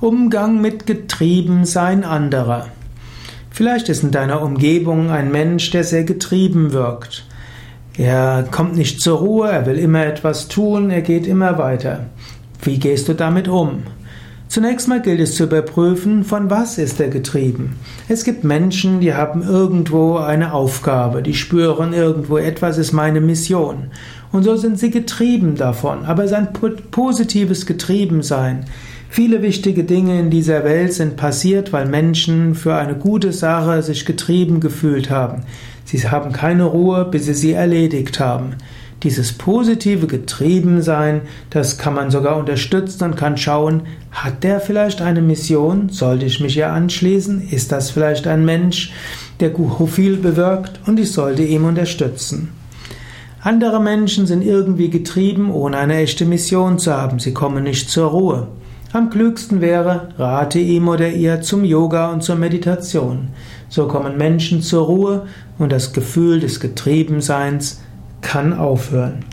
Umgang mit Getriebensein anderer. Vielleicht ist in deiner Umgebung ein Mensch, der sehr getrieben wirkt. Er kommt nicht zur Ruhe, er will immer etwas tun, er geht immer weiter. Wie gehst du damit um? Zunächst mal gilt es zu überprüfen, von was ist er getrieben. Es gibt Menschen, die haben irgendwo eine Aufgabe, die spüren irgendwo, etwas ist meine Mission. Und so sind sie getrieben davon, aber es ist ein positives Getriebensein. Viele wichtige Dinge in dieser Welt sind passiert, weil Menschen für eine gute Sache sich getrieben gefühlt haben. Sie haben keine Ruhe, bis sie sie erledigt haben. Dieses positive Getriebensein, das kann man sogar unterstützen und kann schauen, hat der vielleicht eine Mission? Sollte ich mich ihr anschließen? Ist das vielleicht ein Mensch, der viel bewirkt und ich sollte ihm unterstützen? Andere Menschen sind irgendwie getrieben, ohne eine echte Mission zu haben. Sie kommen nicht zur Ruhe. Am klügsten wäre, rate ihm oder ihr zum Yoga und zur Meditation. So kommen Menschen zur Ruhe und das Gefühl des Getriebenseins kann aufhören.